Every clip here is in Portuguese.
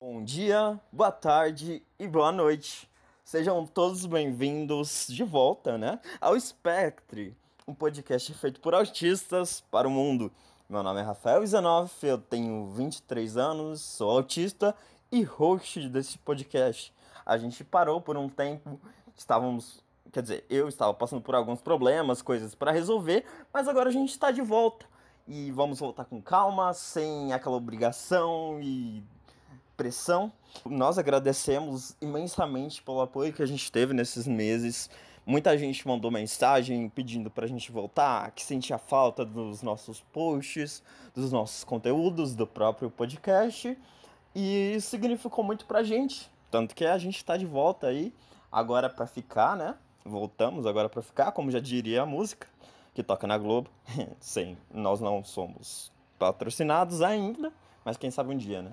Bom dia, boa tarde e boa noite. Sejam todos bem-vindos de volta, né? Ao Spectre, um podcast feito por autistas para o mundo. Meu nome é Rafael Izanoff, eu tenho 23 anos, sou autista e host desse podcast. A gente parou por um tempo, estávamos, quer dizer, eu estava passando por alguns problemas, coisas para resolver, mas agora a gente está de volta. E vamos voltar com calma, sem aquela obrigação e pressão. Nós agradecemos imensamente pelo apoio que a gente teve nesses meses. Muita gente mandou mensagem pedindo para a gente voltar, que sentia falta dos nossos posts, dos nossos conteúdos, do próprio podcast. E isso significou muito pra gente. Tanto que a gente está de volta aí, agora para ficar, né? Voltamos agora para ficar, como já diria a música que toca na Globo. Sim, nós não somos patrocinados ainda, mas quem sabe um dia, né?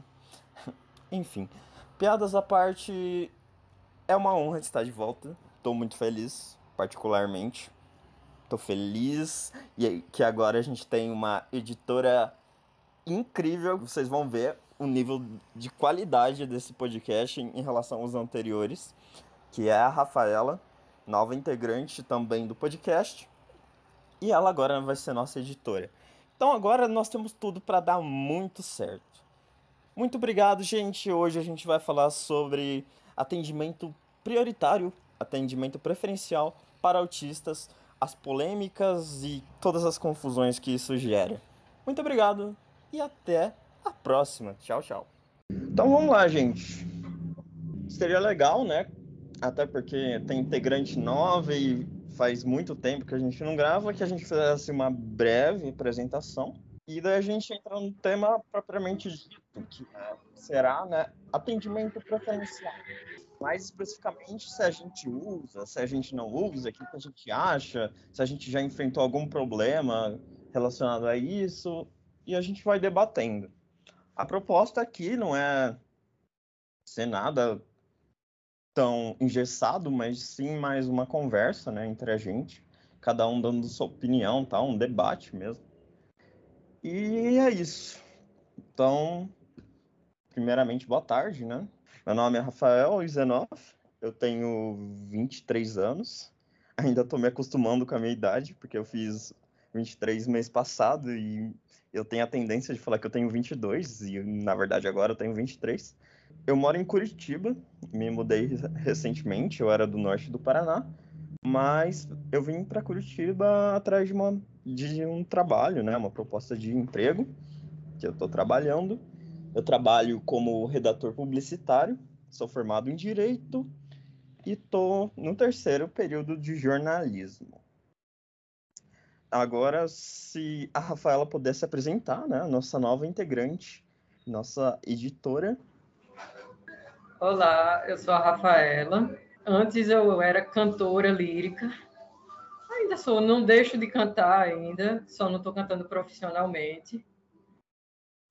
Enfim, piadas à parte, é uma honra estar de volta. Estou muito feliz, particularmente. Estou feliz e que agora a gente tem uma editora incrível. Vocês vão ver o nível de qualidade desse podcast em relação aos anteriores, que é a Rafaela, nova integrante também do podcast. E ela agora vai ser nossa editora. Então agora nós temos tudo para dar muito certo. Muito obrigado, gente. Hoje a gente vai falar sobre atendimento prioritário, atendimento preferencial para autistas, as polêmicas e todas as confusões que isso gera. Muito obrigado e até a próxima. Tchau, tchau. Então vamos lá, gente. Seria legal, né? Até porque tem integrante nova e faz muito tempo que a gente não grava, que a gente fizesse uma breve apresentação e daí a gente entra no tema propriamente dito, que será né, atendimento preferencial. Mais especificamente, se a gente usa, se a gente não usa, o que a gente acha, se a gente já enfrentou algum problema relacionado a isso, e a gente vai debatendo. A proposta aqui não é ser nada tão engessado, mas sim mais uma conversa né, entre a gente, cada um dando sua opinião, tá? um debate mesmo. E é isso. Então, primeiramente, boa tarde, né? Meu nome é Rafael Izenoff, eu tenho 23 anos. Ainda estou me acostumando com a minha idade, porque eu fiz 23 mês passado e eu tenho a tendência de falar que eu tenho 22 e na verdade agora eu tenho 23. Eu moro em Curitiba, me mudei recentemente, eu era do norte do Paraná, mas eu vim para Curitiba atrás de uma de um trabalho, né, uma proposta de emprego que eu estou trabalhando. Eu trabalho como redator publicitário, sou formado em direito e estou no terceiro período de jornalismo. Agora, se a Rafaela pudesse apresentar, né, nossa nova integrante, nossa editora. Olá, eu sou a Rafaela. Antes eu era cantora lírica, Ainda sou, não deixo de cantar ainda, só não estou cantando profissionalmente.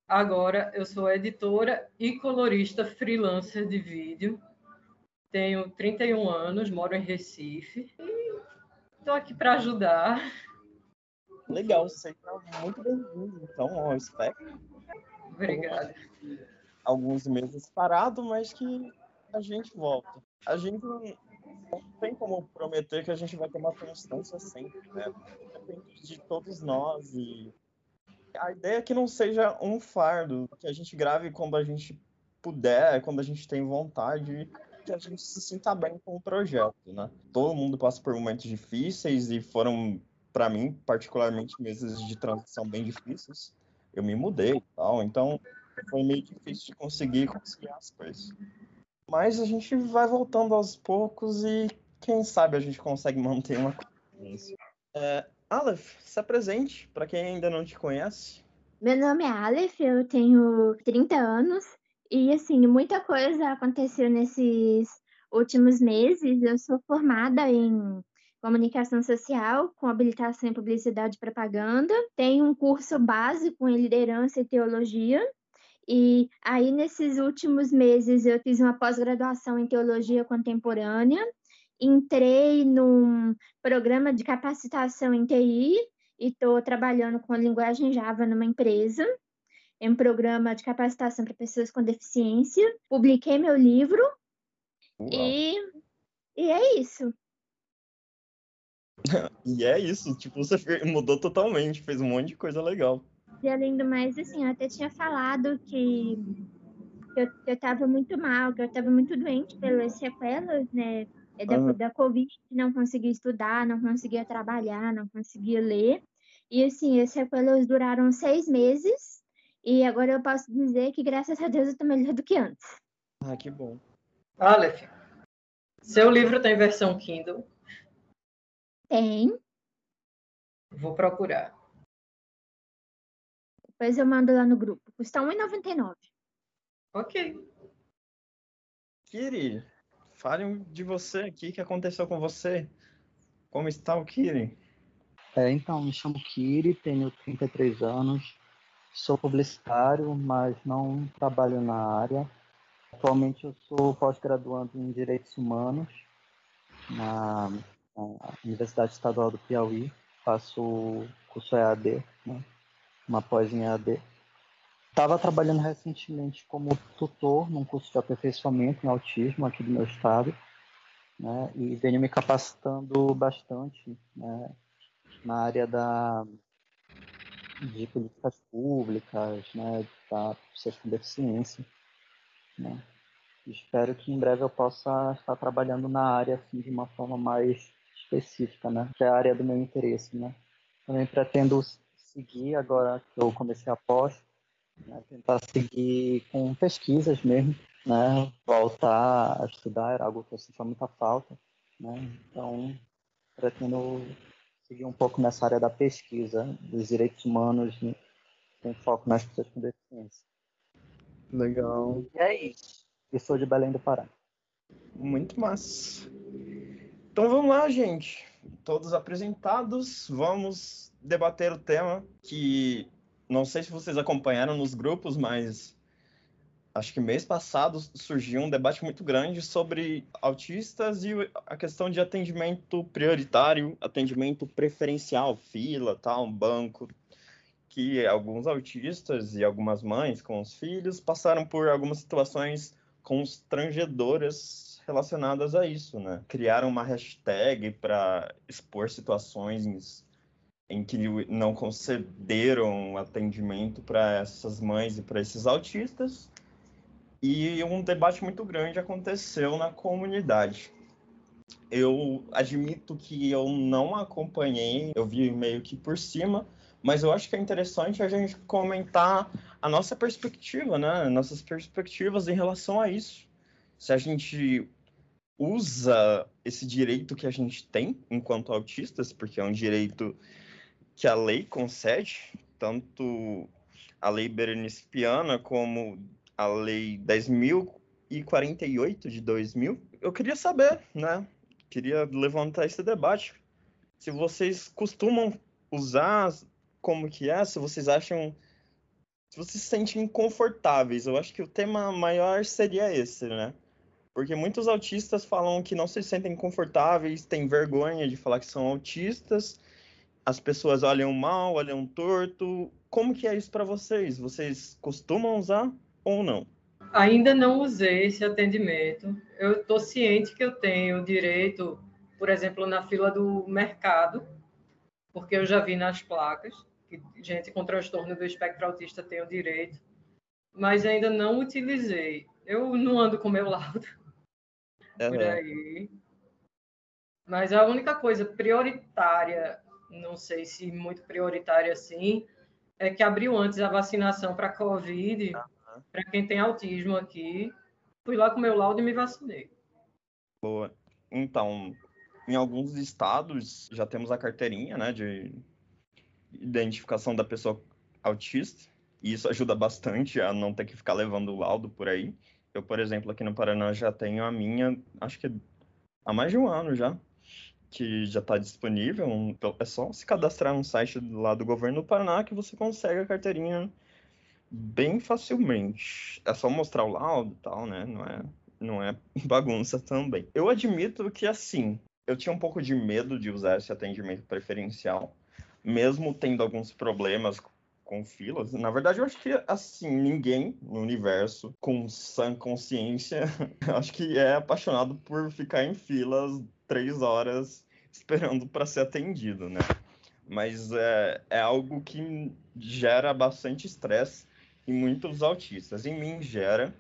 Agora eu sou editora e colorista freelancer de vídeo. Tenho 31 anos, moro em Recife. Estou aqui para ajudar. Legal, você está muito bem-vindo, então, ao Spectrum. Obrigada. Alguns meses parado, mas que a gente volta. A gente não tem como prometer que a gente vai ter uma constância sempre, né? Depende de todos nós e a ideia é que não seja um fardo, que a gente grave quando a gente puder, quando a gente tem vontade, que a gente se sinta bem com o projeto, né? Todo mundo passa por momentos difíceis e foram, para mim, particularmente, meses de transição bem difíceis. Eu me mudei e tal, então foi meio difícil de conseguir conciliar as coisas. Mas a gente vai voltando aos poucos e quem sabe a gente consegue manter uma consciência. É, Aleph, se apresente para quem ainda não te conhece. Meu nome é Aleph, eu tenho 30 anos e assim, muita coisa aconteceu nesses últimos meses. Eu sou formada em comunicação social, com habilitação em publicidade e propaganda. Tenho um curso básico em liderança e teologia e aí, nesses últimos meses, eu fiz uma pós-graduação em teologia contemporânea, entrei num programa de capacitação em TI e estou trabalhando com a linguagem Java numa empresa. em um programa de capacitação para pessoas com deficiência, publiquei meu livro e, e é isso. e é isso, tipo, você mudou totalmente, fez um monte de coisa legal. E além do mais, assim, eu até tinha falado que eu, eu tava muito mal, que eu tava muito doente pelas sequelas, né, da, uhum. da Covid, não conseguia estudar, não conseguia trabalhar, não conseguia ler. E, assim, as sequelas duraram seis meses, e agora eu posso dizer que, graças a Deus, eu tô melhor do que antes. Ah, que bom. Aleph, seu livro tem versão Kindle? Tem. Vou procurar. Depois eu mando lá no grupo. Custa R$1,99. Ok. Kiri, fale de você aqui. O que aconteceu com você? Como está o Kiri? É, então, me chamo Kiri, tenho 33 anos, sou publicitário, mas não trabalho na área. Atualmente eu sou pós-graduando em Direitos Humanos na, na, Universidade Estadual do Piauí. Faço curso EAD, né? uma pós em EAD. Estava trabalhando recentemente como tutor num curso de aperfeiçoamento em autismo aqui do meu estado, né? E venho me capacitando bastante né? na área da de políticas públicas, né? Da pessoas com deficiência, né? Espero que em breve eu possa estar trabalhando na área assim de uma forma mais específica, né? Que é a área do meu interesse, né? Também pretendo seguir agora que eu comecei a pós, né? tentar seguir com pesquisas mesmo, né? Voltar a estudar era algo que eu sinto muita falta, né? Então pretendo seguir um pouco nessa área da pesquisa dos direitos humanos, né? com foco nas pessoas com deficiência. Legal. E é isso. Eu sou de Belém do Pará. Muito massa. Então vamos lá, gente. Todos apresentados, vamos debater o tema que não sei se vocês acompanharam nos grupos, mas acho que mês passado surgiu um debate muito grande sobre autistas e a questão de atendimento prioritário, atendimento preferencial, fila, tal, banco, que alguns autistas e algumas mães com os filhos passaram por algumas situações constrangedoras relacionadas a isso, né? Criaram uma hashtag para expor situações em que não concederam atendimento para essas mães e para esses autistas. E um debate muito grande aconteceu na comunidade. Eu admito que eu não acompanhei, eu vi meio que por cima, mas eu acho que é interessante a gente comentar a nossa perspectiva, né? Nossas perspectivas em relação a isso. Se a gente usa esse direito que a gente tem enquanto autistas, porque é um direito que a lei concede, tanto a lei Berenice Piana como a lei 10.048 de 2000. Eu queria saber, né? Queria levantar esse debate. Se vocês costumam usar como que é, se vocês acham. Se vocês se sentem confortáveis. Eu acho que o tema maior seria esse, né? Porque muitos autistas falam que não se sentem confortáveis, têm vergonha de falar que são autistas. As pessoas olham mal, olham torto. Como que é isso para vocês? Vocês costumam usar ou não? Ainda não usei esse atendimento. Eu estou ciente que eu tenho direito, por exemplo, na fila do mercado, porque eu já vi nas placas que gente com transtorno do espectro autista tem o direito, mas ainda não utilizei. Eu não ando com meu laudo uhum. por aí. Mas a única coisa prioritária, não sei se muito prioritária assim, é que abriu antes a vacinação para Covid, uhum. para quem tem autismo aqui. Fui lá com meu laudo e me vacinei. Boa. Então, em alguns estados já temos a carteirinha, né, de identificação da pessoa autista, e isso ajuda bastante a não ter que ficar levando o laudo por aí. Eu, por exemplo, aqui no Paraná já tenho a minha, acho que há mais de um ano já, que já está disponível. Então, é só se cadastrar no site lá do governo do Paraná que você consegue a carteirinha bem facilmente. É só mostrar o laudo e tal, né? Não é, não é bagunça também. Eu admito que, assim, eu tinha um pouco de medo de usar esse atendimento preferencial, mesmo tendo alguns problemas com filas. Na verdade, eu acho que, assim, ninguém no universo com sã consciência, acho que é apaixonado por ficar em filas três horas esperando para ser atendido, né? Mas é, é algo que gera bastante estresse em muitos autistas. Em mim gera.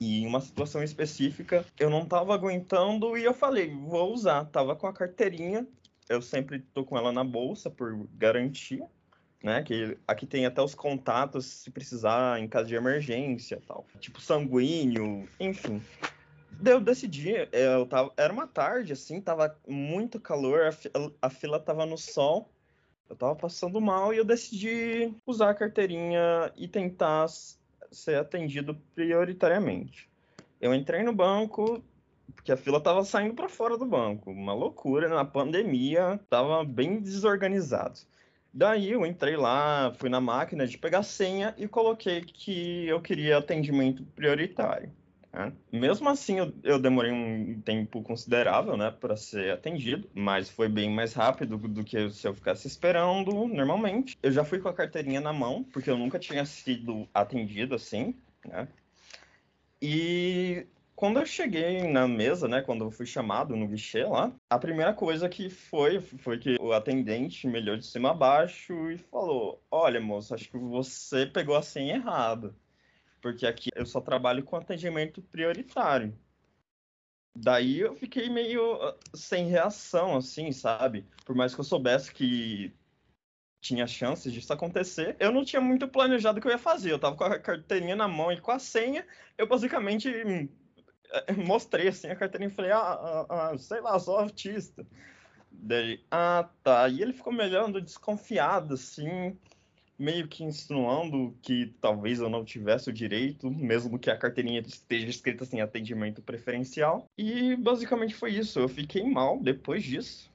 E em uma situação específica, eu não estava aguentando e eu falei, vou usar. Tava com a carteirinha, eu sempre tô com ela na bolsa por garantia né? Que aqui tem até os contatos se precisar em caso de emergência, tal. Tipo sanguíneo, enfim. Eu decidi, eu tava, era uma tarde, assim, tava muito calor, a, a fila tava no sol, eu tava passando mal e eu decidi usar a carteirinha e tentar ser atendido prioritariamente. Eu entrei no banco, porque a fila tava saindo para fora do banco, uma loucura, na pandemia, tava bem desorganizado. Daí eu entrei lá, fui na máquina de pegar senha e coloquei que eu queria atendimento prioritário. Né? Mesmo assim, eu, eu, demorei um tempo considerável né, para ser atendido, mas foi bem mais rápido do que se eu ficasse esperando normalmente. Eu já fui com a carteirinha na mão, porque eu nunca tinha sido atendido assim. Né? E quando eu cheguei na mesa, né, quando eu fui chamado no guichê lá, a primeira coisa que foi foi que o atendente me olhou de cima a baixo e falou: "Olha, moço, acho que você pegou a senha errada, porque aqui eu só trabalho com atendimento prioritário". Daí eu fiquei meio ah, sem reação, assim, sabe? Por mais que eu soubesse que tinha chances disso acontecer, eu não tinha muito planejado o que eu ia fazer. Eu tava com a carteirinha na mão e com a senha, eu basicamente hum, mostrei assim a carteirinha e falei, ah, ah, ah, sei lá, sou autista. Daí, ah, tá. E ele ficou me olhando desconfiado, assim, meio que insinuando que talvez eu não tivesse o direito, mesmo que a carteirinha esteja escrita assim, atendimento preferencial. E basicamente foi isso. Eu fiquei mal depois disso,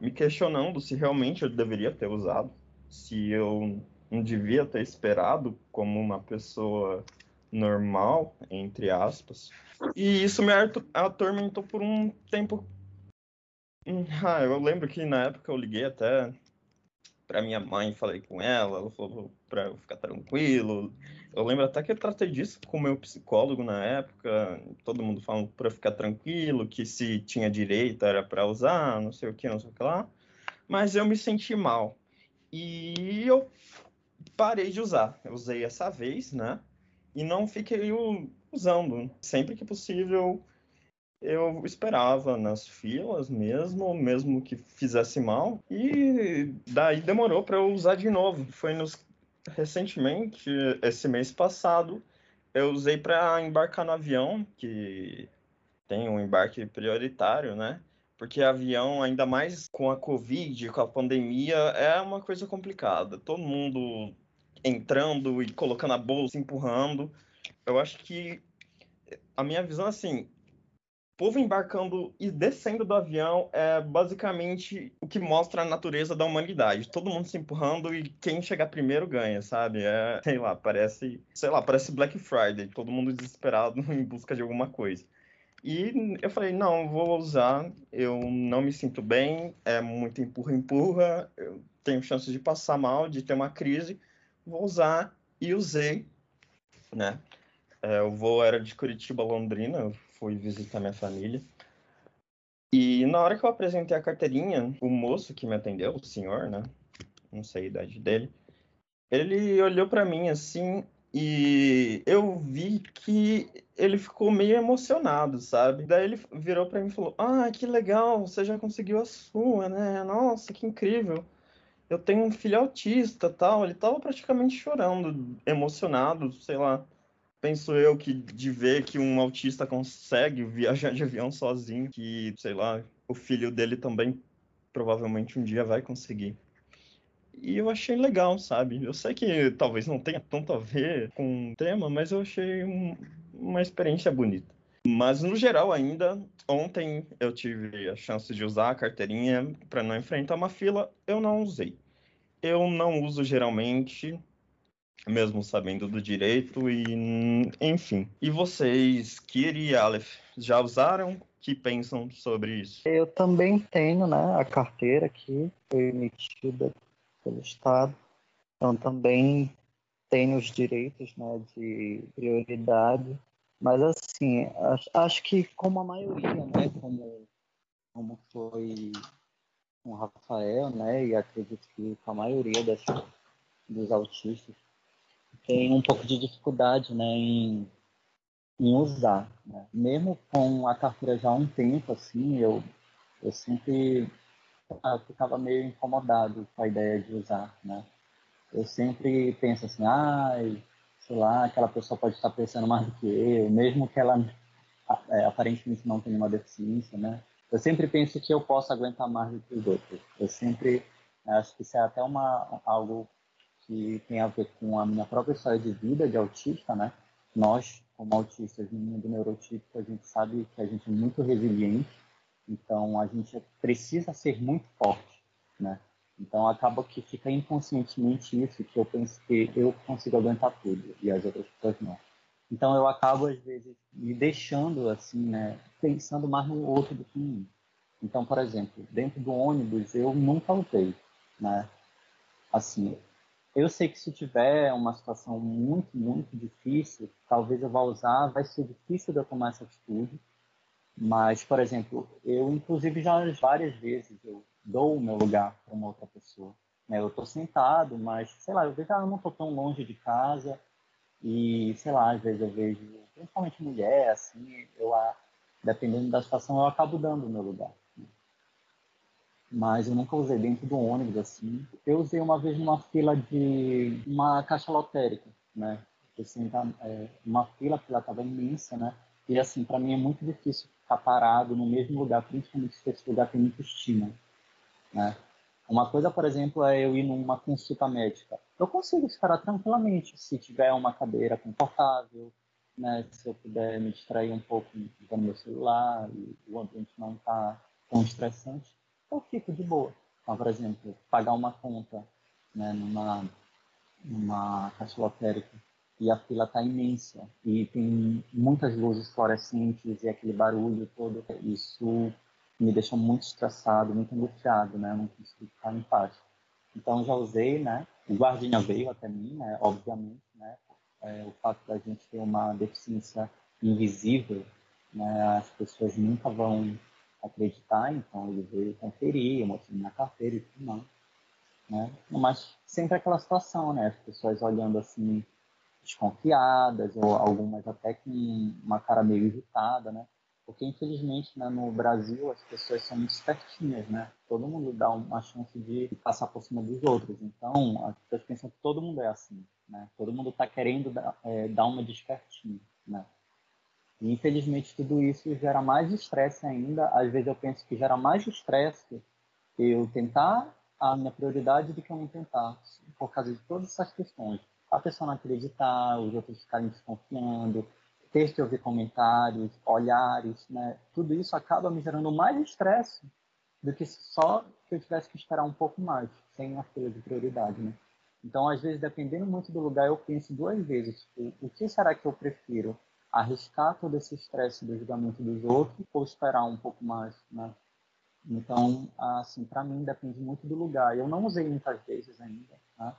me questionando se realmente eu deveria ter usado, se eu não devia ter esperado como uma pessoa normal, entre aspas. E isso me atormentou por um tempo. Hum, ah, eu lembro que na época eu liguei até para minha mãe, falei com ela, ela falou para eu ficar tranquilo. Eu lembro até que eu tratei disso com o meu psicólogo na época, todo mundo falando para ficar tranquilo, que se tinha direito era para usar, não sei o que, não sei o que lá. Mas eu me senti mal. E eu parei de usar. Eu usei essa vez, né? E não fiquei usando. Sempre que possível, eu esperava nas filas mesmo, mesmo que fizesse mal. E daí demorou para eu usar de novo. Foi nos recentemente, esse mês passado, eu usei para embarcar no avião, que tem um embarque prioritário, né? Porque avião, ainda mais com a Covid, com a pandemia, é uma coisa complicada. Todo mundo entrando e colocando a bolsa, empurrando eu acho que a minha visão, assim, povo embarcando e descendo do avião é basicamente o que mostra a natureza da humanidade. Todo mundo se empurrando e quem chegar primeiro ganha, sabe? É, sei lá, parece, sei lá, parece Black Friday, todo mundo desesperado em busca de alguma coisa. E eu falei, não, vou usar, eu não me sinto bem, é muito empurra, empurra, eu tenho chance de passar mal, de ter uma crise, vou usar e usei, né? É, o voo era de Curitiba a Londrina, fui visitar minha família. E na hora que eu apresentei a carteirinha, o moço que me atendeu, o senhor, né? Não sei a idade dele. Ele olhou para mim assim e eu vi que ele ficou meio emocionado, sabe? Daí ele virou para mim e falou: "Ah, que legal, você já conseguiu a sua, né? Nossa, que incrível. Eu tenho um filho autista, tal". Ele tava praticamente chorando, emocionado, sei lá penso eu que de ver que um autista consegue viajar de avião sozinho, que, sei lá, o filho dele também provavelmente um dia vai conseguir. E eu achei legal, sabe? Eu sei que talvez não tenha tanto a ver com o tema, mas eu achei um, uma experiência bonita. Mas no geral ainda, ontem eu tive a chance de usar a carteirinha para não enfrentar uma fila, eu não usei. Eu não uso geralmente, mesmo sabendo do direito e enfim. E vocês, Kiri e Aleph, já usaram? Que pensam sobre isso? Eu também tenho, né, a carteira aqui foi emitida pelo Estado Então também tem os direitos né, de prioridade, mas assim, acho que como a maioria, né, como, como foi com o Rafael, né, e acredito que com a maioria das, dos autistas, tem um pouco de dificuldade né, em, em usar. Né? Mesmo com a carteira já há um tempo, assim, eu, eu sempre eu ficava meio incomodado com a ideia de usar, né? Eu sempre penso assim, ah, sei lá, aquela pessoa pode estar pensando mais do que eu, mesmo que ela é, aparentemente não tenha uma deficiência, né? Eu sempre penso que eu posso aguentar mais do que os outros. Eu sempre acho que isso é até uma algo que tem a ver com a minha própria história de vida de autista, né? Nós, como autistas no mundo neurotípico, a gente sabe que a gente é muito resiliente então a gente precisa ser muito forte, né? Então acaba que fica inconscientemente isso que eu penso que eu consigo aguentar tudo e as outras pessoas não. Então eu acabo às vezes me deixando assim, né, pensando mais no outro do que em mim. Então, por exemplo, dentro do ônibus eu nunca usei, né? Assim, eu sei que se tiver uma situação muito, muito difícil, talvez eu vá usar, vai ser difícil de eu tomar essa atitude, mas, por exemplo, eu inclusive já várias vezes eu dou o meu lugar para uma outra pessoa. Né? Eu estou sentado, mas sei lá, eu vejo ah, eu não estou tão longe de casa e sei lá, às vezes eu vejo, principalmente mulher, assim, eu dependendo da situação eu acabo dando o meu lugar. Mas eu nunca usei dentro do ônibus assim. Eu usei uma vez numa fila de uma caixa lotérica, né? Assim, tá, é, uma fila que ela estava imensa, né? E assim, para mim é muito difícil ficar parado no mesmo lugar, principalmente se esse lugar tem muito estima. Né? Uma coisa, por exemplo, é eu ir numa consulta médica. Eu consigo esperar tranquilamente se tiver uma cadeira confortável, né? se eu puder me distrair um pouco no meu celular e o ambiente não está tão estressante, eu fico de boa. Então, por exemplo, pagar uma conta né, numa, numa caixa lotérica e a fila está imensa e tem muitas luzes fluorescentes e aquele barulho todo. Isso me deixa muito estressado, muito angustiado, né? Eu não consigo ficar em paz. Então já usei, né? O guardinha veio até mim, né? Obviamente, né? É, o fato da gente ter uma deficiência invisível, né? As pessoas nunca vão acreditar, então ele veio conferir, eu mostrei minha carteira e tudo mais, né? Mas sempre aquela situação, né? As pessoas olhando assim desconfiadas, ou algumas até com uma cara meio irritada, né? Porque, infelizmente, né, no Brasil, as pessoas são muito espertinhas, né? Todo mundo dá uma chance de passar por cima dos outros. Então, as pessoas pensam que todo mundo é assim, né? Todo mundo está querendo dar, é, dar uma despertinha, né? E, infelizmente, tudo isso gera mais estresse ainda. Às vezes eu penso que gera mais estresse eu tentar a minha prioridade do que eu não tentar, por causa de todas essas questões a pessoa não acreditar, os outros ficarem desconfiando, ter que ouvir comentários, olhares, né? Tudo isso acaba me gerando mais estresse do que só que eu tivesse que esperar um pouco mais, sem a fila de prioridade, né? Então, às vezes, dependendo muito do lugar, eu penso duas vezes, tipo, o que será que eu prefiro? Arriscar todo esse estresse do julgamento dos outros ou esperar um pouco mais, né? Então, assim, para mim depende muito do lugar. Eu não usei muitas vezes ainda, né?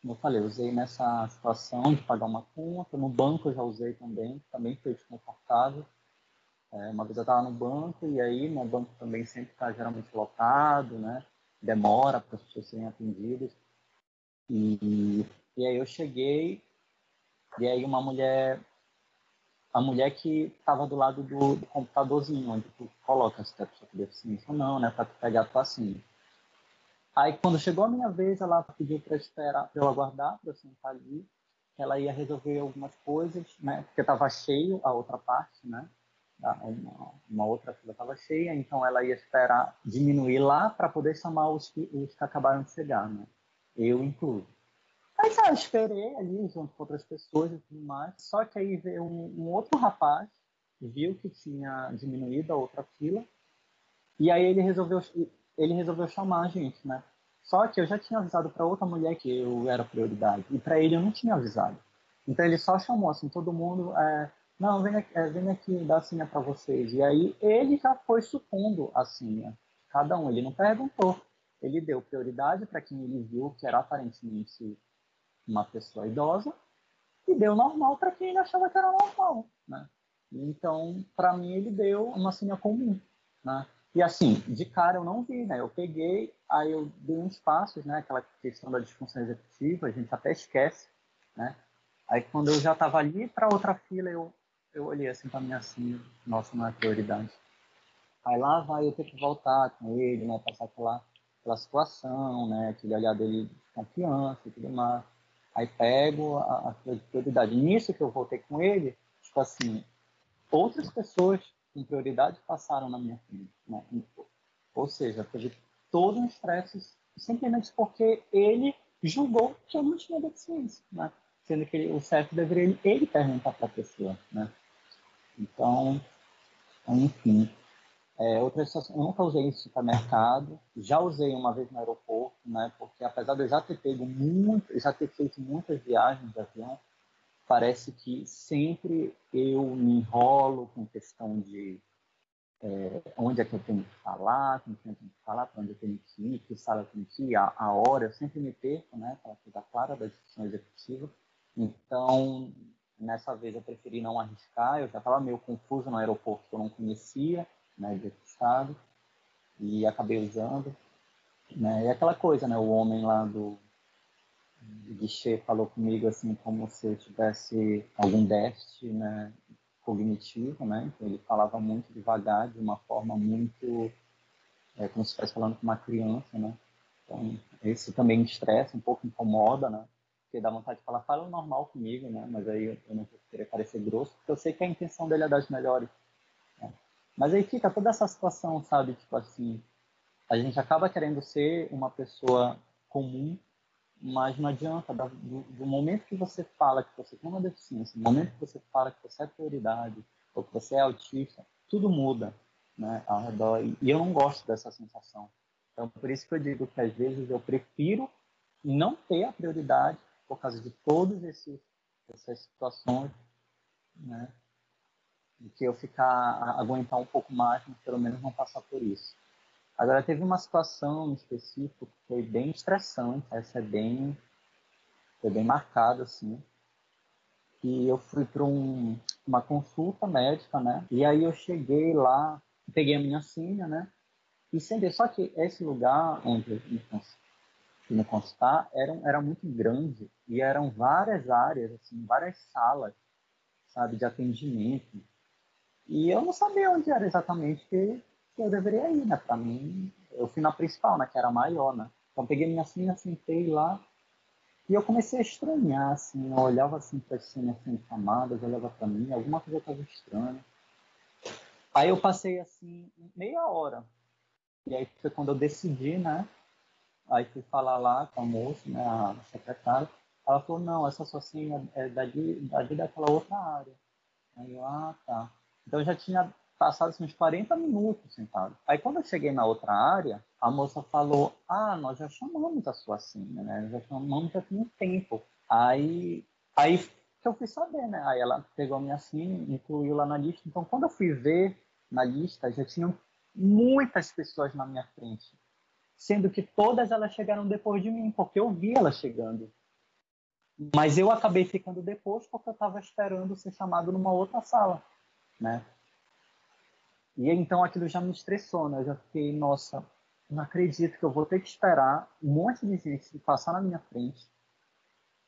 Como eu falei, usei nessa situação de pagar uma conta, no banco eu já usei também, também foi desconfortável. É, uma vez eu estava no banco e aí no banco também sempre está geralmente lotado, né? Demora para as pessoas serem atendidas. E, e aí eu cheguei e aí uma mulher, a mulher que estava do lado do, do, computadorzinho, onde tu coloca se tu é pessoa com deficiência ou não, né? Para tu pegar a tua senha. Aí, quando chegou a minha vez, ela pediu para esperar, para eu aguardar, para eu sentar ali. Ela ia resolver algumas coisas, né? Porque estava cheio a outra parte, né? Uma, uma outra fila estava cheia, então ela ia esperar diminuir lá para poder chamar os que, os que acabaram de chegar, né? Eu incluso. Aí eu esperei ali junto com outras pessoas e tudo mais. Só que aí veio um, um outro rapaz, viu que tinha diminuído a outra fila, e aí ele resolveu ele resolveu chamar a gente, né? Só que eu já tinha avisado para outra mulher que eu era prioridade. E para ele eu não tinha avisado. Então ele só chamou assim, todo mundo, é, não, vem aqui, é, vem aqui dar a senha para vocês. E aí ele já foi supondo a senha. Cada um, ele não perguntou. Ele deu prioridade para quem ele viu que era aparentemente uma pessoa idosa e deu normal para quem ele achava que era normal, né? Então, para mim, ele deu uma senha comum, né? E assim, de cara eu não vi, né? Eu peguei, aí eu dei uns passos, né? Aquela questão da disfunção executiva, a gente até esquece, né? Aí quando eu já estava ali para outra fila, eu, eu olhei assim para mim assim, nossa, não é prioridade. Aí lá vai eu ter que voltar com ele, né? Passar aquela, aquela situação, né? Aquele olhar dele de confiança e tudo mais. Aí pego a, a prioridade. Nisso que eu voltei com ele, tipo assim, outras pessoas com prioridade passaram na minha frente. Né? Ou seja, teve todo um estresse simplesmente porque ele julgou que eu não tinha deficiência, né? sendo que ele, o certo deveria ele perguntar para a pessoa. Né? Então, enfim. É, outra situação, eu nunca usei em supermercado, já usei uma vez no aeroporto, né? Porque apesar de eu já ter pego muito, já ter feito muitas viagens de avião, parece que sempre eu me enrolo com questão de é, onde é que eu tenho que falar, com quem eu tenho que falar, para onde eu tenho que ir, que sala eu tenho que ir, a, a hora, eu sempre me perco, né, para ficar clara da discussão executiva. Então, nessa vez eu preferi não arriscar, eu já estava meio confuso no aeroporto, que eu não conhecia, né, de estado, e acabei usando. Né, e aquela coisa, né, o homem lá do, guichê falou comigo assim como se eu tivesse algum déficit né, cognitivo, né? Então, ele falava muito devagar, de uma forma muito é, como se estivesse falando com uma criança, né? Então, isso também me estressa, um pouco incomoda, né? Porque dá vontade de falar, fala normal comigo, né? Mas aí eu, eu não queria parecer grosso, porque eu sei que a intenção dele é das melhores. Mas aí fica toda essa situação, sabe? Tipo assim, a gente acaba querendo ser uma pessoa comum mas não adianta, do, do, momento que você fala que você tem uma deficiência, do momento que você fala que você é prioridade, ou que você é autista, tudo muda né, ao redor. E eu não gosto dessa sensação. Então, por isso que eu digo que às vezes eu prefiro não ter a prioridade por causa de todas essas situações, né? Do que eu ficar, aguentar um pouco mais, mas pelo menos não passar por isso. Agora, teve uma situação específica que foi bem estressante, essa é bem, foi bem marcada, assim, e eu fui para um, uma consulta médica, né, e aí eu cheguei lá, peguei a minha senha, né, e sentei, só que esse lugar onde eu me, consultar era, era muito grande, e eram várias áreas, assim, várias salas, sabe, de atendimento, e eu não sabia onde era exatamente, que eu deveria ir, né? Para mim, eu fui na principal, né? Que era maior, né? Então peguei minha senha, sentei lá e eu comecei a estranhar, assim. Eu olhava assim para as senhas sendo chamadas, olhava para mim, alguma coisa estava estranha. Aí eu passei assim meia hora. E aí foi quando eu decidi, né? Aí fui falar lá com a moça, né, a secretária. Ela falou, não, essa sua senha é dali daquela outra área. Aí eu, ah, tá. Então eu já tinha passados uns 40 minutos sentado. Aí quando eu cheguei na outra área, a moça falou: Ah, nós já chamamos a sua senha, né? Já chamamos já tem um tempo. Aí, aí que eu fui saber, né? Aí ela pegou a minha senha, incluiu lá na lista. Então quando eu fui ver na lista, já tinham muitas pessoas na minha frente. Sendo que todas elas chegaram depois de mim, porque eu vi elas chegando. Mas eu acabei ficando depois porque eu estava esperando ser chamado numa outra sala, né? E então aquilo já me estressou, né? Eu já fiquei, nossa, não acredito que eu vou ter que esperar um monte de gente passar na minha frente,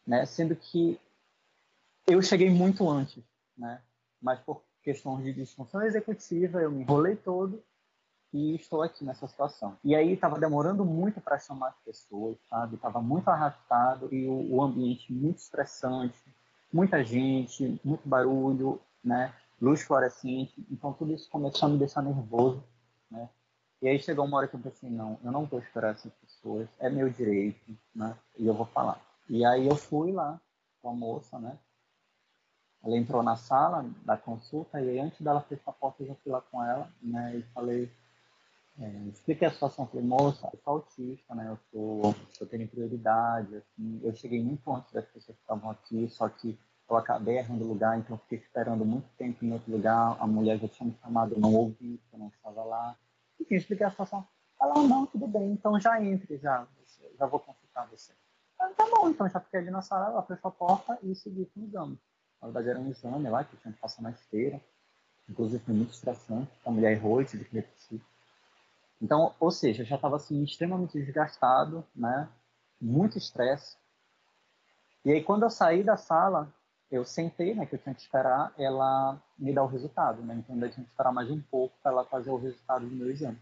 né? Sendo que eu cheguei muito antes, né? Mas por questões de disfunção executiva, eu me enrolei todo e estou aqui nessa situação. E aí estava demorando muito para chamar as pessoas, sabe? Estava muito arrastado e o, o ambiente muito estressante, muita gente, muito barulho, né? Luz fluorescente, então tudo isso começou a me deixar nervoso, né? E aí chegou uma hora que eu pensei, não, eu não vou esperar essas pessoas, é meu direito, né? E eu vou falar. E aí eu fui lá com a moça, né? Ela entrou na sala da consulta e aí antes dela fechar a porta eu já fui lá com ela, né? E falei, é, expliquei a situação, falei, moça, eu sou autista, né? Eu tô, eu tenho prioridade, assim, eu cheguei muito antes das pessoas que estavam aqui, só que eu acabei errando lugar, então fiquei esperando muito tempo em outro lugar. A mulher já tinha me chamado, não ouvi, eu não estava lá. Enfim, expliquei a situação. Ela, não, tudo bem, então já entre, já, já vou consultar você. Ah, tá bom, então já fiquei ali na sala, ela fechou a porta e segui com o exame. Na verdade era um exame lá que tinha que passar na esteira. Inclusive foi muito estressante, a mulher errou e tive que repetir. Então, ou seja, eu já estava assim, extremamente desgastado, né? muito estresse. E aí quando eu saí da sala, eu sentei, né, que eu tinha que esperar ela me dar o resultado, né? Então eu tinha que esperar mais um pouco para ela fazer o resultado do meu exame.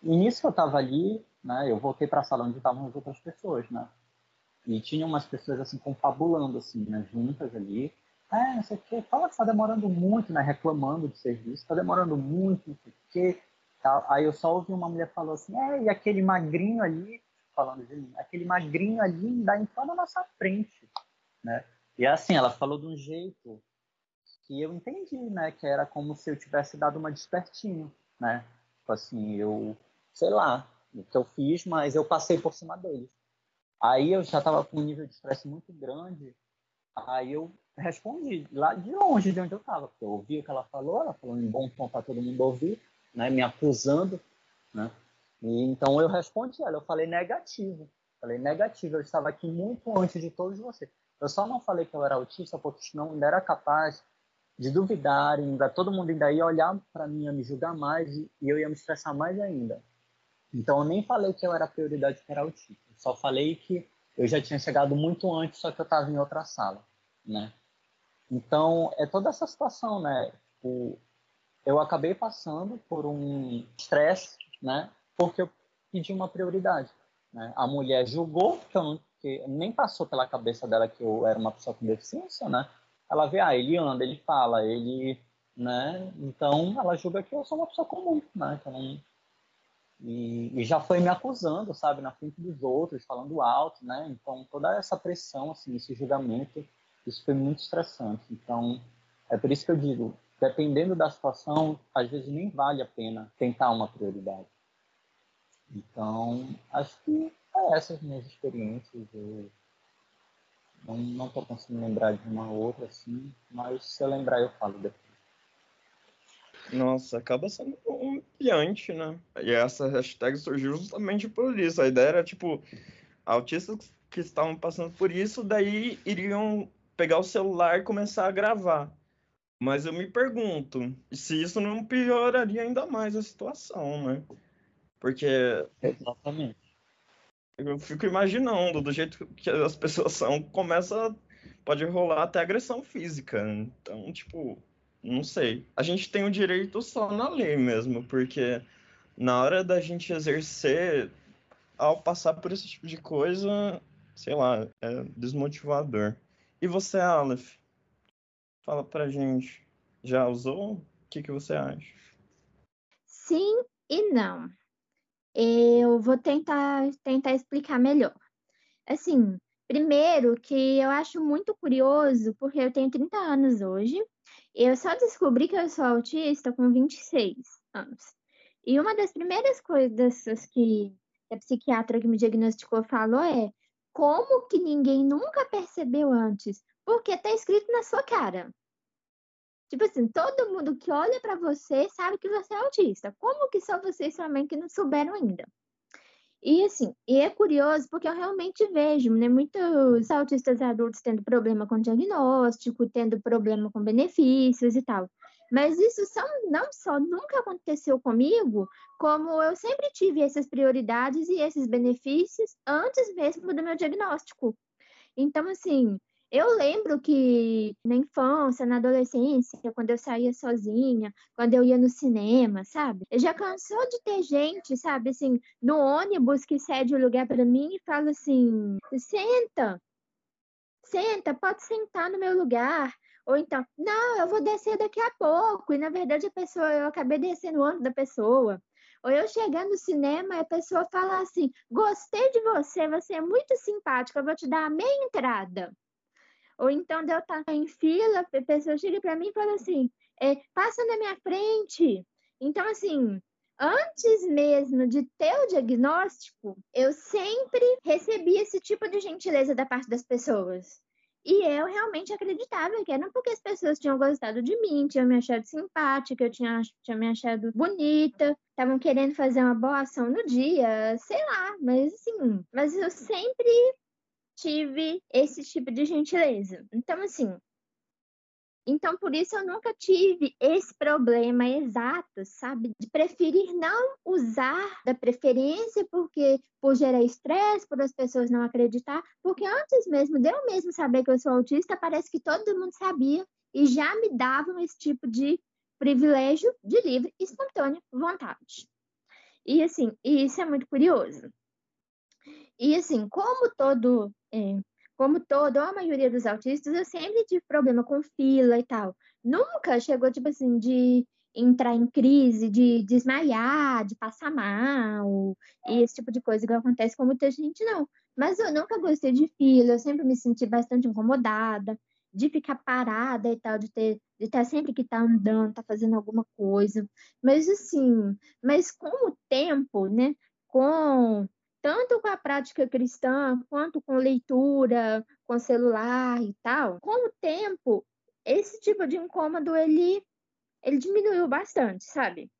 E nisso que eu estava ali, né, eu voltei para a sala onde estavam as outras pessoas, né? E tinha umas pessoas assim confabulando assim, né, juntas ali. É, não sei o quê, fala que está demorando muito, né, reclamando do serviço, está demorando muito, não sei o quê. Aí eu só ouvi uma mulher falou assim, é, e aquele magrinho ali, falando de mim, aquele magrinho ali ainda entrou na nossa frente, né? E assim, ela falou de um jeito que eu entendi, né? Que era como se eu tivesse dado uma despertinho, né? Tipo assim, eu, sei lá, o que eu fiz, mas eu passei por cima deles. Aí eu já estava com um nível de estresse muito grande, aí eu respondi lá de longe de onde eu estava, porque eu ouvi o que ela falou, ela falou em bom tom para todo mundo ouvir, né? Me acusando, né? E, então eu respondi ela, eu falei negativo. Falei negativo, eu estava aqui muito antes de todos vocês. Eu só não falei que eu era autista porque ainda era capaz de duvidar, ainda todo mundo ainda ia olhar para mim, ia me julgar mais e, eu ia me estressar mais ainda. Então eu nem falei que eu era prioridade era autista. Só falei que eu já tinha chegado muito antes, só que eu estava em outra sala, né? Então é toda essa situação, né? Tipo, eu acabei passando por um estresse, né? porque eu pedi uma prioridade. Né? A mulher julgou que não, que nem passou pela cabeça dela que eu era uma pessoa com deficiência, né? Ela vê, ah, ele anda, ele fala, ele, né? Então ela julga que eu sou uma pessoa comum, né? Então, e, e, já foi me acusando, sabe, na frente dos outros, falando alto, né? Então toda essa pressão, assim, esse julgamento, isso foi muito estressante. Então é por isso que eu digo, dependendo da situação, às vezes nem vale a pena tentar uma prioridade. Então, acho que é essas minhas experiências. Eu não estou conseguindo lembrar de uma outra assim, mas se eu lembrar eu falo depois. Nossa, acaba sendo humilhante, né? E essa hashtag surgiu justamente por isso. A ideia era, tipo, autistas que estavam passando por isso, daí iriam pegar o celular e começar a gravar. Mas eu me pergunto se isso não pioraria ainda mais a situação, né? Porque. Exatamente. Eu fico imaginando, do jeito que as pessoas são, começa. Pode rolar até agressão física. Então, tipo, não sei. A gente tem o direito só na lei mesmo, porque na hora da gente exercer, ao passar por esse tipo de coisa, sei lá, é desmotivador. E você, Aleph? Fala pra gente. Já usou? O que, que você acha? Sim e não. Eu vou tentar, tentar explicar melhor. Assim, primeiro que eu acho muito curioso, porque eu tenho 30 anos hoje, eu só descobri que eu sou autista com 26 anos. E uma das primeiras coisas que a psiquiatra que me diagnosticou falou é como que ninguém nunca percebeu antes? Porque tá escrito na sua cara. Tipo assim, todo mundo que olha para você sabe que você é autista. Como que só você e sua mãe que não souberam ainda? E assim, e é curioso porque eu realmente vejo, né, muitos autistas adultos tendo problema com diagnóstico, tendo problema com benefícios e tal. Mas isso são, não só nunca aconteceu comigo, como eu sempre tive essas prioridades e esses benefícios antes mesmo do meu diagnóstico. Então, assim, eu lembro que na infância, na adolescência, quando eu saía sozinha, quando eu ia no cinema, sabe? Eu já cansou de ter gente, sabe, assim, no ônibus que cede o lugar para mim e fala assim: senta, senta, pode sentar no meu lugar. Ou então, não, eu vou descer daqui a pouco. E na verdade a pessoa, eu acabei descendo antes da pessoa. Ou eu chegar no cinema e a pessoa fala assim: gostei de você, você é muito simpática, eu vou te dar a meia entrada. Ou então de eu estar em fila, a pessoa chega para mim e fala assim: é, passa na minha frente. Então, assim, antes mesmo de ter o diagnóstico, eu sempre recebi esse tipo de gentileza da parte das pessoas. E eu realmente acreditava que era porque as pessoas tinham gostado de mim, tinham me achado simpática, eu tinha, tinha me achado bonita, estavam querendo fazer uma boa ação no dia, sei lá, mas assim, mas eu sempre tive esse tipo de gentileza. Então, assim, então, por isso eu nunca tive esse problema exato, sabe? De preferir não usar da preferência porque por gerar estresse, por as pessoas não acreditar, porque antes mesmo de eu mesmo saber que eu sou autista, parece que todo mundo sabia e já me davam esse tipo de privilégio de livre, espontânea vontade. E assim, isso é muito curioso. E assim, como todo é, como todo, a maioria dos autistas, eu sempre tive problema com fila e tal. Nunca chegou, tipo assim, de entrar em crise, de desmaiar, de passar mal, e esse tipo de coisa que acontece com muita gente, não. Mas eu nunca gostei de fila, eu sempre me senti bastante incomodada, de ficar parada e tal, de ter, de estar sempre que tá andando, tá fazendo alguma coisa. Mas assim, mas com o tempo, né, com tanto com a prática cristã, quanto com leitura, com celular e tal, com o tempo, esse tipo de incômodo, ele, ele diminuiu bastante, sabe?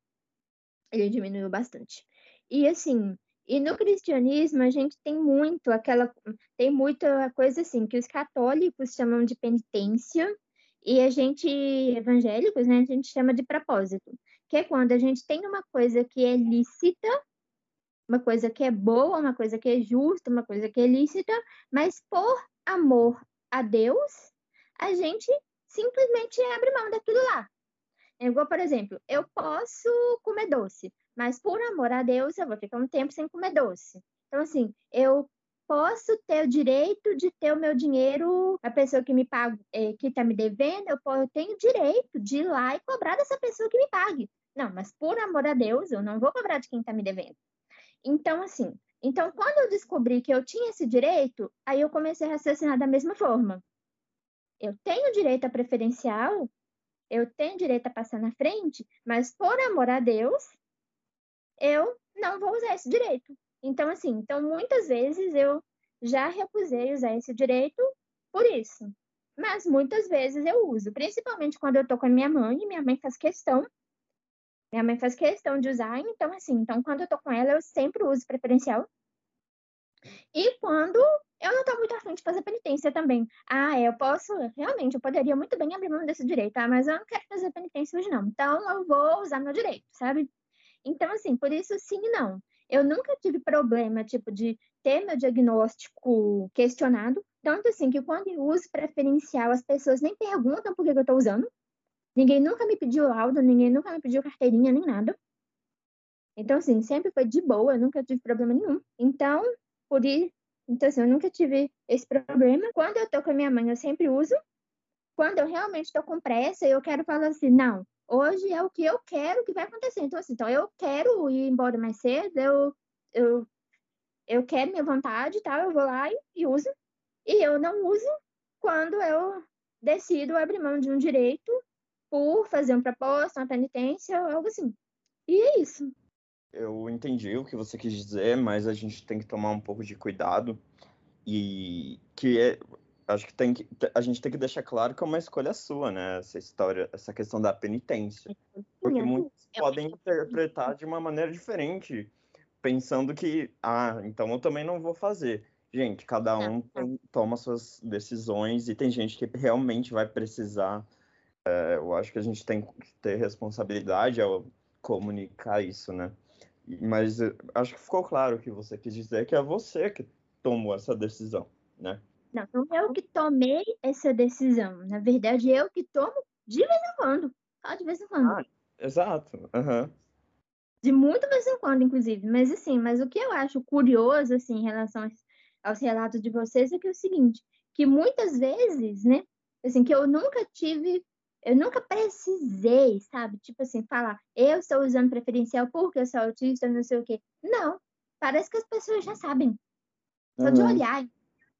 Ele diminuiu bastante. E assim, e no cristianismo a gente tem muito aquela, tem muita coisa assim, que os católicos chamam de penitência, e a gente, evangélicos, né, a gente chama de propósito, que é quando a gente tem uma coisa que é lícita, uma coisa que é boa, uma coisa que é justa, uma coisa que é lícita, mas por amor a Deus, a gente simplesmente abre mão daquilo lá. É igual, por exemplo, eu posso comer doce, mas por amor a Deus eu vou ficar um tempo sem comer doce. Então, assim, eu posso ter o direito de ter o meu dinheiro, a pessoa que me paga, é, que está me devendo, eu, eu tenho direito de ir lá e cobrar dessa pessoa que me pague. Não, mas por amor a Deus, eu não vou cobrar de quem está me devendo. Então, assim, então quando eu descobri que eu tinha esse direito, aí eu comecei a raciocinar da mesma forma. Eu tenho direito a preferencial, eu tenho direito a passar na frente, mas por amor a Deus, eu não vou usar esse direito. Então, assim, então muitas vezes eu já recusei usar esse direito por isso. Mas muitas vezes eu uso, principalmente quando eu tô com a minha mãe, e minha mãe faz questão minha mãe faz questão de usar, então assim, então quando eu tô com ela, eu sempre uso preferencial. E quando eu não tô muito afim de fazer penitência também. Ah, eu posso, realmente, eu poderia muito bem abrir mão desse direito, ah, mas eu não quero fazer penitência hoje não. Então eu vou usar meu direito, sabe? Então, assim, por isso sim e não. Eu nunca tive problema, tipo, de ter meu diagnóstico questionado. Tanto assim que quando eu uso preferencial, as pessoas nem perguntam por que eu tô usando. Ninguém nunca me pediu laudo, ninguém nunca me pediu carteirinha, nem nada. Então, assim, sempre foi de boa, nunca tive problema nenhum. Então, por isso, então, assim, eu nunca tive esse problema. Quando eu tô com a minha mãe, eu sempre uso. Quando eu realmente estou com pressa, eu quero falar assim, não, hoje é o que eu quero que vai acontecer. Então, assim, então eu quero ir embora mais cedo, eu, eu, eu quero minha vontade, tal, eu vou lá e, e uso. E eu não uso quando eu decido abrir mão de um direito por fazer um propósito, uma penitência, algo assim. E é isso. Eu entendi o que você quis dizer, mas a gente tem que tomar um pouco de cuidado e que é, acho que tem que a gente tem que deixar claro que é uma escolha sua, né? Essa história, essa questão da penitência, porque muitos podem interpretar de uma maneira diferente, pensando que ah, então eu também não vou fazer. Gente, cada um toma suas decisões e tem gente que realmente vai precisar é, eu acho que a gente tem que ter responsabilidade ao comunicar isso, né? Mas acho que ficou claro que você quis dizer, que é você que tomou essa decisão, né? Não, não é eu que tomei essa decisão. Na verdade, eu que tomo de vez em quando. Só de vez em quando. Ah, exato. Uhum. De muito vez em quando, inclusive. Mas assim, mas o que eu acho curioso, assim, em relação aos relatos de vocês, é que é o seguinte, que muitas vezes, né? Assim, que eu nunca tive eu nunca precisei, sabe? Tipo assim, falar, eu estou usando preferencial porque eu sou autista, não sei o quê. Não. Parece que as pessoas já sabem. Só uhum. de olhar.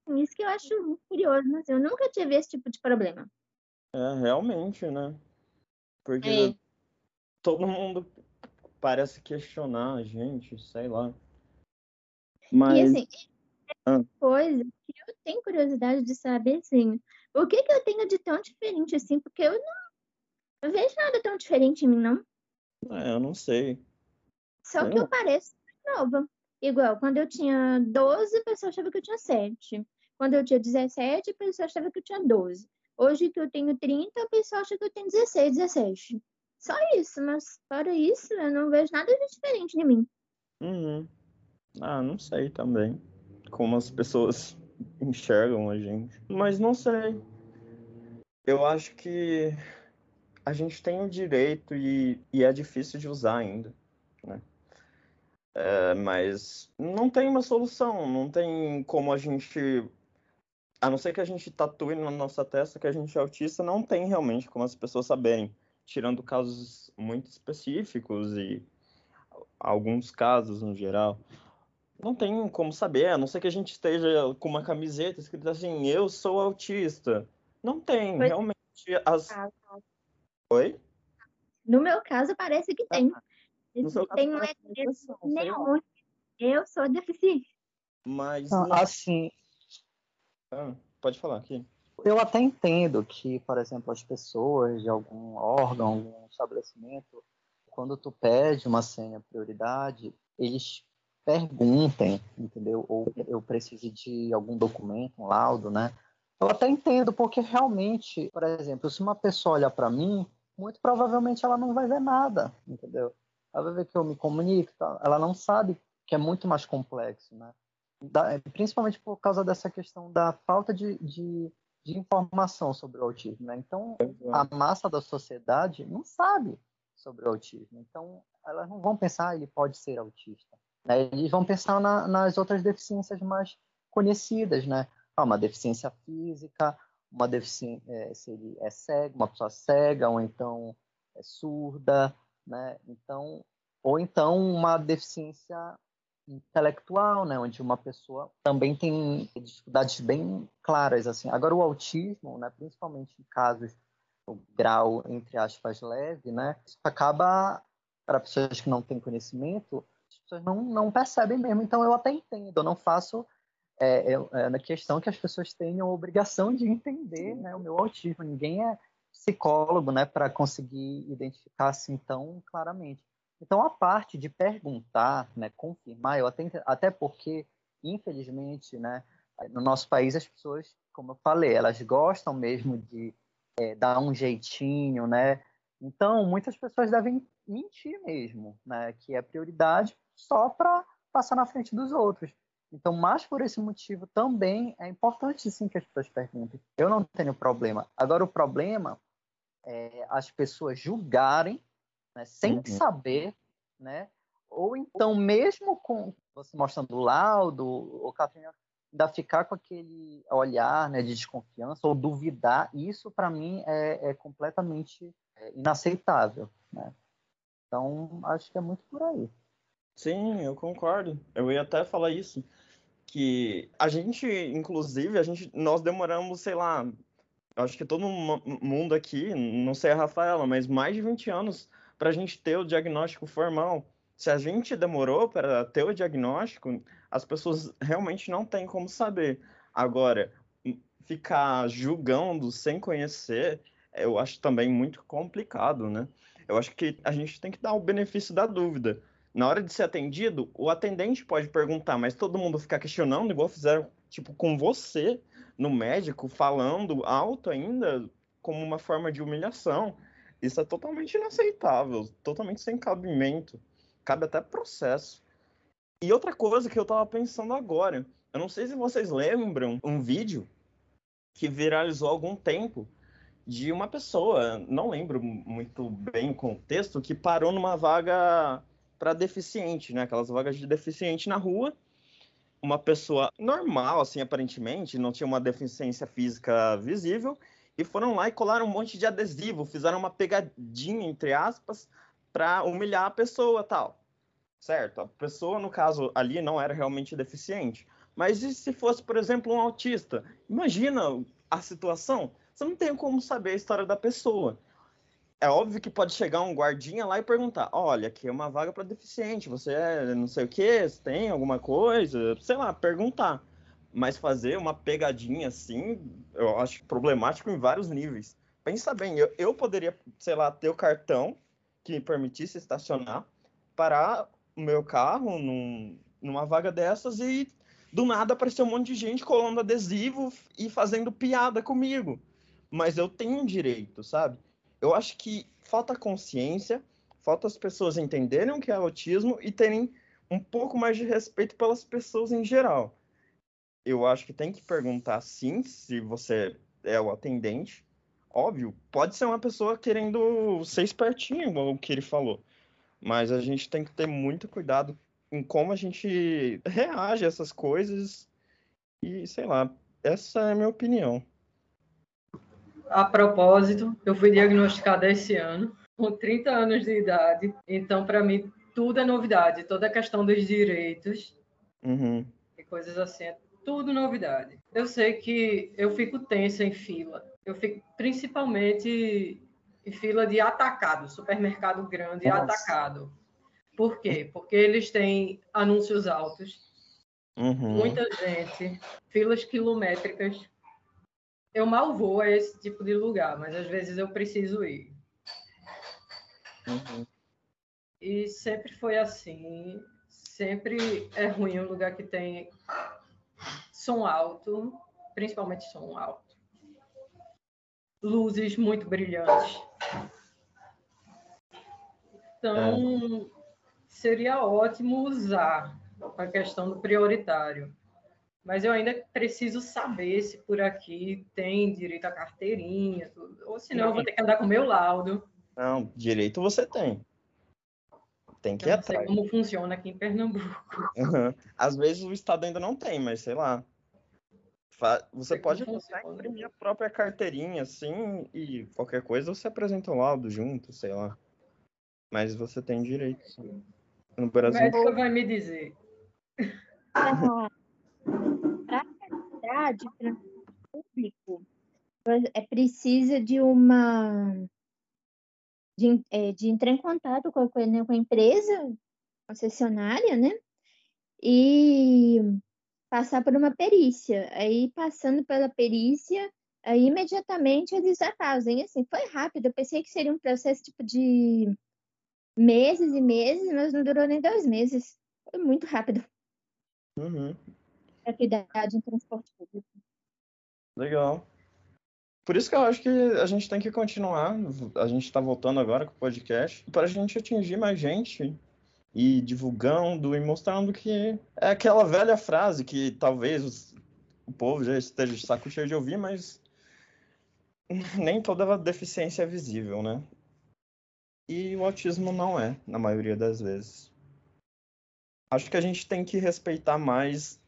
Isso que eu acho curioso, mas eu nunca tive esse tipo de problema. É, realmente, né? Porque é. todo mundo parece questionar a gente, sei lá. Mas... E assim, ah. coisa que eu tenho curiosidade de saber, assim, o que que eu tenho de tão diferente assim? Porque eu não, não vejo nada tão diferente em mim, não. É, eu não sei. Só que eu pareço nova. Igual, quando eu tinha 12, a pessoa achava que eu tinha 7. quando eu tinha 17, a pessoa achava que eu tinha 12. Hoje que eu tenho 30, a pessoa acha que eu tenho 16, 17. Só isso, mas fora isso, eu não vejo nada de diferente de mim. Uhum. Ah, não sei também. Como as pessoas enxergam a gente. Mas não sei. Eu acho que a gente tem o direito e, e é difícil de usar ainda, né? É, mas não tem uma solução, não tem como a gente. A não ser que a gente tatue na nossa testa que a gente é autista, não tem realmente como as pessoas saberem, tirando casos muito específicos e alguns casos no geral. Não tem como saber, a não ser que a gente esteja com uma camiseta escrita assim, eu sou autista. Não tem, pois realmente. As... Oi? No meu caso, parece que tem. Ah, tem um nenhum. Eu sou deficiente. Mas. Ah, assim. Ah, pode falar aqui. Eu até entendo que, por exemplo, as pessoas de algum órgão, algum estabelecimento, quando tu pede uma senha prioridade, eles perguntem, entendeu? Ou eu preciso de algum documento, um laudo, né? Eu até entendo, porque realmente, por exemplo, se uma pessoa olhar para mim, muito provavelmente ela não vai ver nada, entendeu? Ela vai ver que eu me comunico, tá? ela não sabe que é muito mais complexo, né? Da, principalmente por causa dessa questão da falta de, de, de informação sobre o autismo, né? Então, a massa da sociedade não sabe sobre o autismo. Então, elas não vão pensar, ah, ele pode ser autista. Né? Eles vão pensar na, nas outras deficiências mais conhecidas, né? Ah, uma deficiência física, uma deficiência, é, se ele é cego, uma pessoa cega, ou então é surda, né? Então, ou então uma deficiência intelectual, né, onde uma pessoa também tem dificuldades bem claras assim. Agora o autismo, né, principalmente em casos o grau entre aspas leve, né, acaba para pessoas que não têm conhecimento, pessoas não, não percebem mesmo. Então eu até entendo, eu não faço é, é, é na questão que as pessoas tenham a obrigação de entender, né, o meu autismo. Ninguém é psicólogo, né, para conseguir identificar assim tão claramente. Então, a parte de perguntar, né, confirmar, eu até, até porque, infelizmente, né, no nosso país as pessoas, como eu falei, elas gostam mesmo de é, dar um jeitinho, né? Então, muitas pessoas devem mentir mesmo, né? Que é prioridade só para passar na frente dos outros. Então, mais por esse motivo também é importante sim que as pessoas perguntem. Eu não tenho problema. Agora, o problema é as pessoas julgarem né, sem uhum. saber, né? Ou então, mesmo com você mostrando o laudo, o Catarina ainda ficar com aquele olhar né, de desconfiança ou duvidar, isso para mim é, é completamente é, inaceitável, né? Então, acho que é muito por aí. Sim, eu concordo. Eu ia até falar isso, que a gente, inclusive, a gente, nós demoramos, sei lá, acho que todo mundo aqui, não sei a Rafaela, mas mais de 20 anos para a gente ter o diagnóstico formal. Se a gente demorou para ter o diagnóstico, as pessoas realmente não têm como saber. Agora, ficar julgando sem conhecer, eu acho também muito complicado, né? Eu acho que a gente tem que dar o benefício da dúvida. Na hora de ser atendido, o atendente pode perguntar, mas todo mundo ficar questionando, igual fizeram tipo com você no médico, falando alto ainda, como uma forma de humilhação. Isso é totalmente inaceitável, totalmente sem cabimento. Cabe até processo. E outra coisa que eu tava pensando agora, eu não sei se vocês lembram um vídeo que viralizou há algum tempo de uma pessoa, não lembro muito bem o contexto, que parou numa vaga para deficiente, né? Aquelas vagas de deficiente na rua. Uma pessoa normal, assim, aparentemente, não tinha uma deficiência física visível, e foram lá e colaram um monte de adesivo, fizeram uma pegadinha, entre aspas, para humilhar a pessoa tal. Certo? A pessoa, no caso ali, não era realmente deficiente. Mas e se fosse, por exemplo, um autista? Imagina a situação. Você não tem como saber a história da pessoa. É óbvio que pode chegar um guardinha lá e perguntar: olha, aqui é uma vaga para deficiente, você é não sei o que, você tem alguma coisa? Sei lá, perguntar. Mas fazer uma pegadinha assim, eu acho problemático em vários níveis. Pensa bem, eu, eu poderia, sei lá, ter o cartão que me permitisse estacionar, parar o meu carro num, numa vaga dessas e do nada apareceu um monte de gente colando adesivo e fazendo piada comigo. Mas eu tenho um direito, sabe? Eu acho que falta consciência, falta as pessoas entenderem o que é autismo e terem um pouco mais de respeito pelas pessoas em geral. Eu acho que tem que perguntar sim se você é o atendente. Óbvio, pode ser uma pessoa querendo ser espertinho, igual o que ele falou. Mas a gente tem que ter muito cuidado em como a gente reage a essas coisas. E, sei lá, essa é a minha opinião. A propósito, eu fui diagnosticada esse ano, com 30 anos de idade. Então, para mim, tudo é novidade. Toda a questão dos direitos uhum. e coisas assim, é tudo novidade. Eu sei que eu fico tensa em fila. Eu fico principalmente em fila de atacado, supermercado grande Nossa. atacado. Por quê? Porque eles têm anúncios altos, uhum. muita gente, filas quilométricas. Eu mal vou a esse tipo de lugar, mas às vezes eu preciso ir. Uhum. E sempre foi assim. Sempre é ruim um lugar que tem som alto, principalmente som alto. Luzes muito brilhantes. Então, é. seria ótimo usar a questão do prioritário. Mas eu ainda preciso saber se por aqui tem direito à carteirinha, tudo. ou senão eu vou ter que andar com o meu laudo. Não, direito você tem. Tem que ir atrás. Sei como funciona aqui em Pernambuco. Uhum. Às vezes o Estado ainda não tem, mas sei lá. Você pode até imprimir a própria carteirinha, assim, e qualquer coisa você apresenta o laudo junto, sei lá. Mas você tem direito, sim. No Brasil... O médico vai me dizer. Para para o público, é precisa de uma de, é, de entrar em contato com a, né, com a empresa concessionária, né? E passar por uma perícia. Aí, passando pela perícia, aí imediatamente eles já fazem. Assim, foi rápido. Eu pensei que seria um processo tipo de meses e meses, mas não durou nem dois meses. Foi muito rápido. Uhum. Atividade em transporte público. Legal. Por isso que eu acho que a gente tem que continuar. A gente está voltando agora com o podcast para a gente atingir mais gente e divulgando e mostrando que é aquela velha frase que talvez o povo já esteja de saco cheio de ouvir, mas nem toda deficiência é visível, né? E o autismo não é, na maioria das vezes. Acho que a gente tem que respeitar mais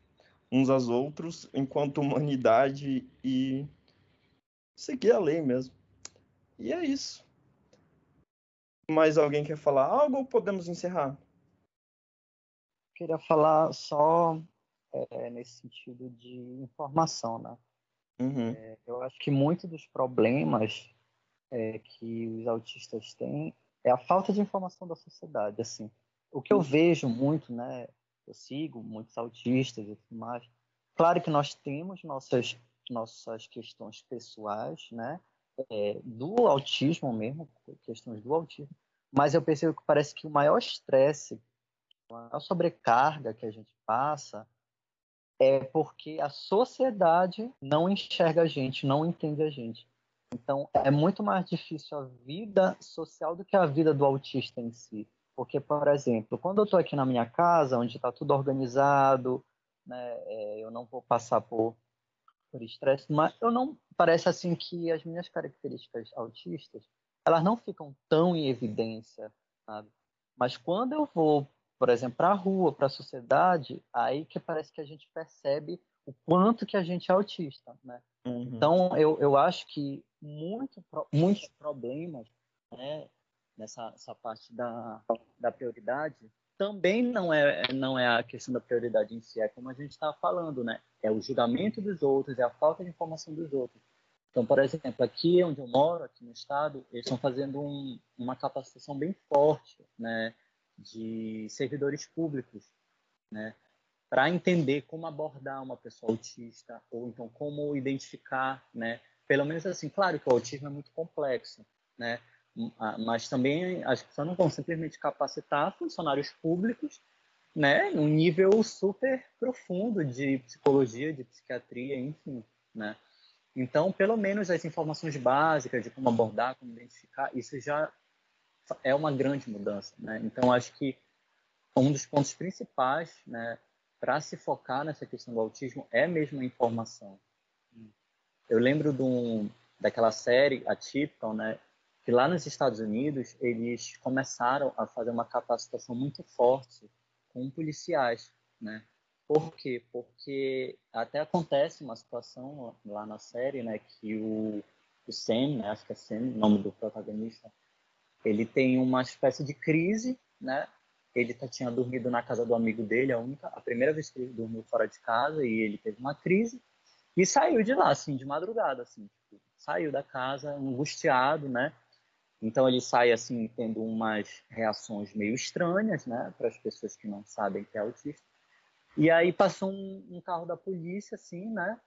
uns aos outros enquanto humanidade e seguir a lei mesmo. E é isso. Mais alguém quer falar algo ou podemos encerrar? Queria falar só é, nesse sentido de informação, né? Uhum. É, eu acho que muitos dos problemas é, que os autistas têm é a falta de informação da sociedade, assim. O que eu vejo muito, né? Eu sigo muitos autistas e tudo mais. Claro que nós temos nossas nossas questões pessoais, né? É, do autismo mesmo, questões do autismo, mas eu percebo que parece que o maior estresse, a maior sobrecarga que a gente passa é porque a sociedade não enxerga a gente, não entende a gente. Então, é muito mais difícil a vida social do que a vida do autista em si. Porque, por exemplo, quando eu estou aqui na minha casa, onde está tudo organizado, né, é, eu não vou passar por por estresse, mas eu não parece assim que as minhas características autistas elas não ficam tão em evidência, sabe? Mas quando eu vou, por exemplo, para a rua, para a sociedade, aí que parece que a gente percebe o quanto que a gente é autista, né? Uhum. Então eu, eu acho que muito, muitos problemas, né, nessa essa parte da, da prioridade também não é, não é a questão da prioridade em si, é como a gente estava falando, né? É o julgamento dos outros, é a falta de informação dos outros. Então, por exemplo, aqui onde eu moro, aqui no estado, eles estão fazendo um, uma capacitação bem forte, né, de servidores públicos, né, para entender como abordar uma pessoa autista ou então como identificar, né, pelo menos assim, claro que o autismo é muito complexo, né, mas também as pessoas não vão simplesmente capacitar funcionários públicos né, num nível super profundo de psicologia, de psiquiatria, enfim, né? Então, pelo menos as informações básicas de como abordar, como identificar, isso já é uma grande mudança, né? Então, acho que um dos pontos principais, né, para se focar nessa questão do autismo é mesmo a informação. Eu lembro um, daquela série, a Typical, né, que lá nos Estados Unidos eles começaram a fazer uma capacitação muito forte com policiais, né? Por quê? Porque até acontece uma situação lá na série, né, que o, o Sam, né, acho que é Sam, o nome do protagonista, ele tem uma espécie de crise, né? Ele tá, tinha dormido na casa do amigo dele, a única, a primeira vez que ele dormiu fora de casa e ele teve uma crise e saiu de lá, assim, de madrugada, assim, tipo, saiu da casa angustiado, né? Então ele sai assim tendo umas reações meio estranhas, né, para as pessoas que não sabem que é autista. E aí passou um, um carro da polícia, assim, né,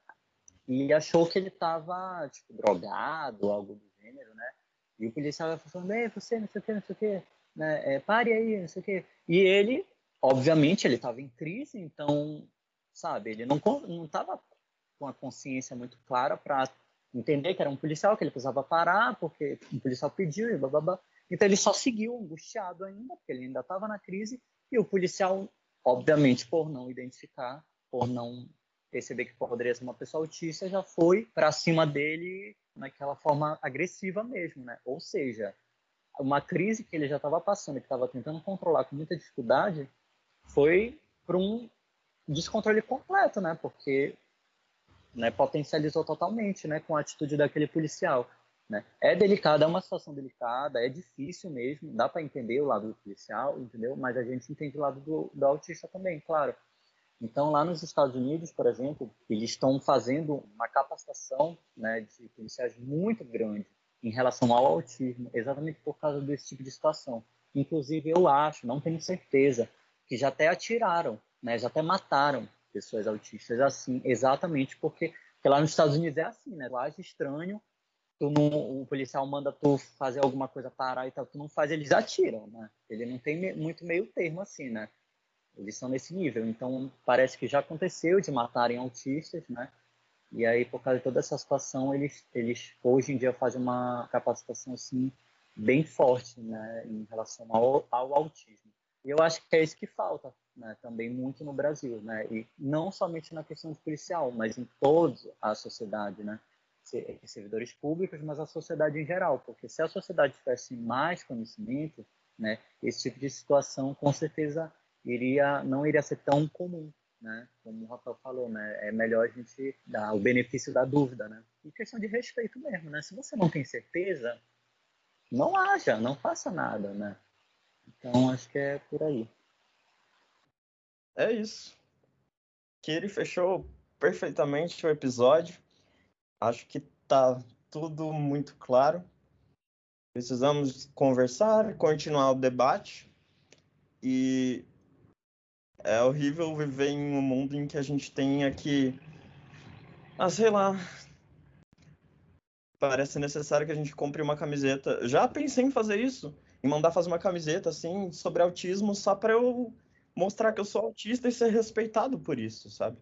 e achou que ele estava tipo drogado, algo do gênero, né? E o policial falando, ei, você, não sei o que, não sei o que, né? É, pare aí, não sei o que. E ele, obviamente, ele estava em crise, então, sabe, ele não não estava com a consciência muito clara para entender que era um policial, que ele precisava parar, porque um policial pediu e blá. Então ele só seguiu angustiado ainda, porque ele ainda estava na crise, e o policial, obviamente, por não identificar, por não perceber que poderia ser uma pessoa autista, já foi para cima dele naquela forma agressiva mesmo, né? Ou seja, uma crise que ele já estava passando, que estava tentando controlar com muita dificuldade, foi para um descontrole completo, né? Porque né, potencializou totalmente né, com a atitude daquele policial. Né? É delicado, é uma situação delicada, é difícil mesmo, dá para entender o lado do policial, entendeu? Mas a gente entende o lado do, do autista também, claro. Então, lá nos Estados Unidos, por exemplo, eles estão fazendo uma capacitação né, de policiais muito grande em relação ao autismo, exatamente por causa desse tipo de situação. Inclusive, eu acho, não tenho certeza, que já até atiraram, né, já até mataram pessoas autistas assim, exatamente porque, porque lá nos Estados Unidos é assim, né? Tu acha estranho, tu não, o policial manda tu fazer alguma coisa parar e tal, tu não faz, eles atiram, né? Ele não tem me, muito meio termo assim, né? Eles são nesse nível. Então, parece que já aconteceu de matarem autistas, né? E aí, por causa de toda essa situação, eles, eles hoje em dia fazem uma capacitação assim bem forte, né, em relação ao, ao autismo. E eu acho que é isso que falta, né, também muito no Brasil, né, e não somente na questão policial, mas em toda a sociedade, né, servidores públicos, mas a sociedade em geral, porque se a sociedade tivesse mais conhecimento, né, esse tipo de situação com certeza iria não iria ser tão comum, né, como o Rafael falou, né, é melhor a gente dar o benefício da dúvida, né, e questão de respeito mesmo, né, se você não tem certeza, não haja, não faça nada, né, então acho que é por aí. É isso. Que ele fechou perfeitamente o episódio. Acho que tá tudo muito claro. Precisamos conversar, continuar o debate. E é horrível viver em um mundo em que a gente tenha que. Ah, sei lá. Parece necessário que a gente compre uma camiseta. Já pensei em fazer isso. Mandar fazer uma camiseta assim sobre autismo só para eu mostrar que eu sou autista e ser respeitado por isso, sabe?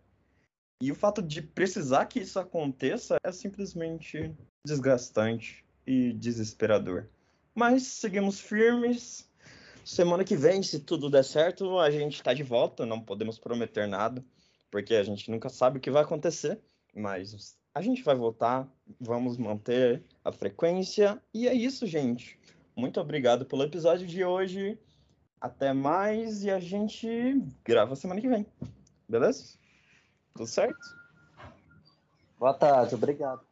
E o fato de precisar que isso aconteça é simplesmente desgastante e desesperador. Mas seguimos firmes. Semana que vem, se tudo der certo, a gente está de volta. Não podemos prometer nada, porque a gente nunca sabe o que vai acontecer. Mas a gente vai voltar, vamos manter a frequência. E é isso, gente. Muito obrigado pelo episódio de hoje. Até mais e a gente grava semana que vem. Beleza? Tudo certo? Boa tarde, obrigado.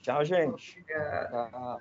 Tchau, gente. Obrigado. Tchau.